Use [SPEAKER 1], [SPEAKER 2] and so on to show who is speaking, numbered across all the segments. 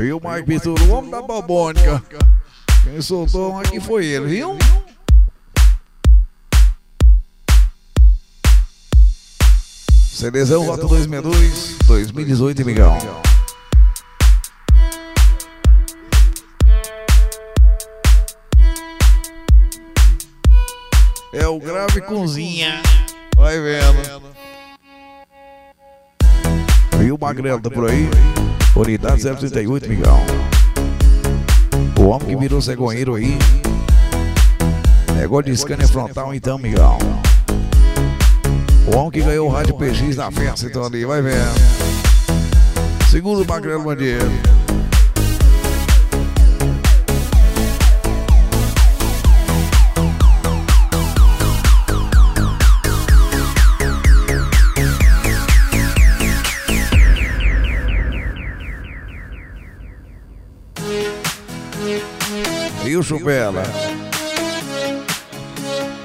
[SPEAKER 1] E o Mike Pintura, o homem da babônica. Quem soltou um aqui foi ele, viu? CDzão Rota 2002, 2018, Migão. É o grave cozinha. Vai vendo. E o Magrelo tá por aí? Unidade 038, Migão. O homem que virou cegonheiro aí. Negócio de scanner frontal então, Migão. O homem que ganhou o rádio PX na festa, então ali, vai vendo. Segundo o Magrelo Bandeiro. Chupela?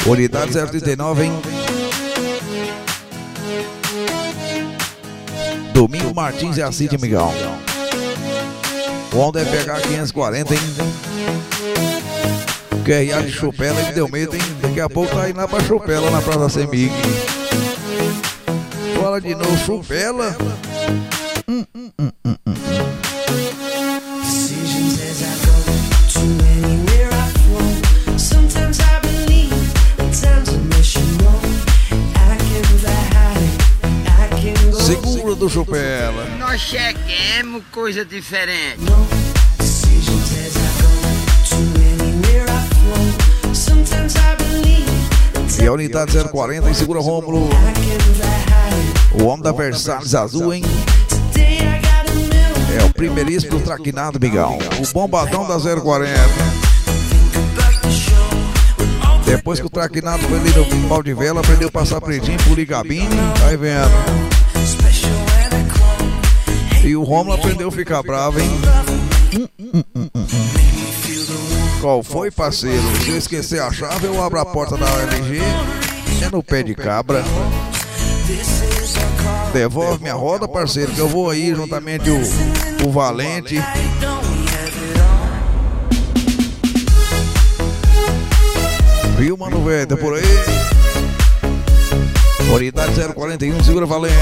[SPEAKER 1] Unidade 039, hein? Domingo Martins e a City, Migão. O Onda é pegar 540, hein? QRA de Chupela, ele deu medo, hein? Daqui a pouco tá indo lá pra Chupela, na Praça Semig. Fala de novo, Chupela. Hum, hum, do Chupela.
[SPEAKER 2] Nós cheguemos coisa diferente.
[SPEAKER 1] E a unidade 040 e segura Rômulo. O homem da Versalhes Azul, hein? É o primeiríssimo do traquinado, Migão. O bombadão da 040.
[SPEAKER 3] Back to show. With all
[SPEAKER 1] Depois que o traquinado foi ali no pau de vela, aprendeu a passar pretinho, pulir cabine, vai vendo. E o Rômulo aprendeu a ficar bravo, hein? Qual foi, parceiro? Se eu esquecer a chave, eu abro a porta da OLG. É no pé de cabra. Devolve minha roda, parceiro, que eu vou aí juntamente o, o Valente. Viu, mano, velho? Tá por aí? Unidade 041, segura Valente.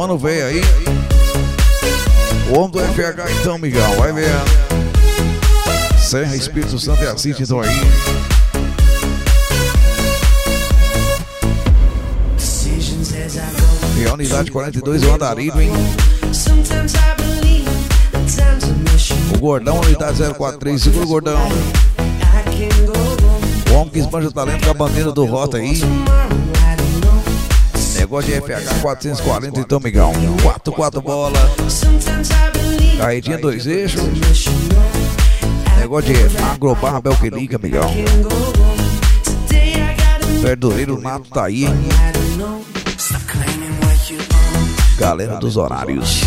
[SPEAKER 1] Mano veio aí. O homem do FH então, Migão, vai ver. Serra, Espírito Santo e Assis estão aí. E a unidade 42, o Andarilho, hein? O Gordão, unidade 043, segura o Gordão. O homem que esbanja talento com a bandeira do Rota aí. Negócio de FH 440, então, Migão. 4, 4 bola. Carretinha dois eixos. Negócio de agrobarra Belqueliga, Migão. Verdureiro Nato tá aí, hein? Galera dos horários.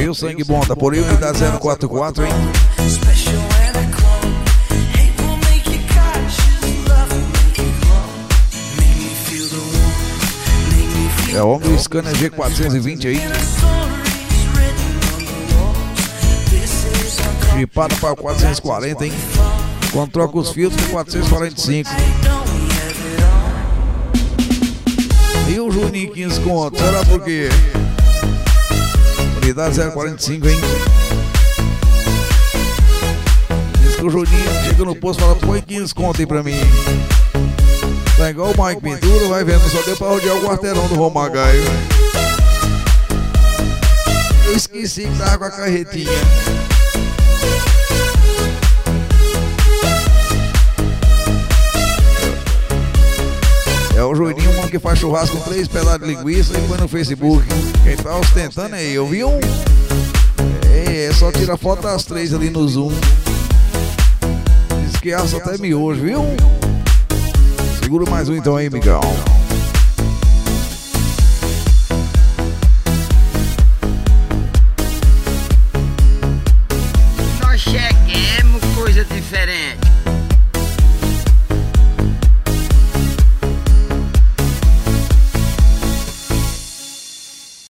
[SPEAKER 1] E o sangue bom, tá por aí, unidade 044, hein? É o do scanner G420 aí. Chipado para 440, hein? Quando troca os filtros, 445.
[SPEAKER 3] It all.
[SPEAKER 1] E o Juninho 15 conto, será por quê? Unidade 045, hein? Diz que o Juninho chega no posto e fala, põe 15 conto aí pra mim. Tá igual o Mike Pintura, vai vendo, só deu pra rodear o quarteirão do Romagaio. Eu esqueci que tava com a carretinha. É o Juninho, um que faz churrasco com três pedaços de linguiça e põe no Facebook. Quem tá ostentando é eu, viu? É, é só tira foto das três ali no Zoom. Diz que assa até miojo, viu? Segura mais um então aí, Miguel. Nós cheguemos coisa diferente.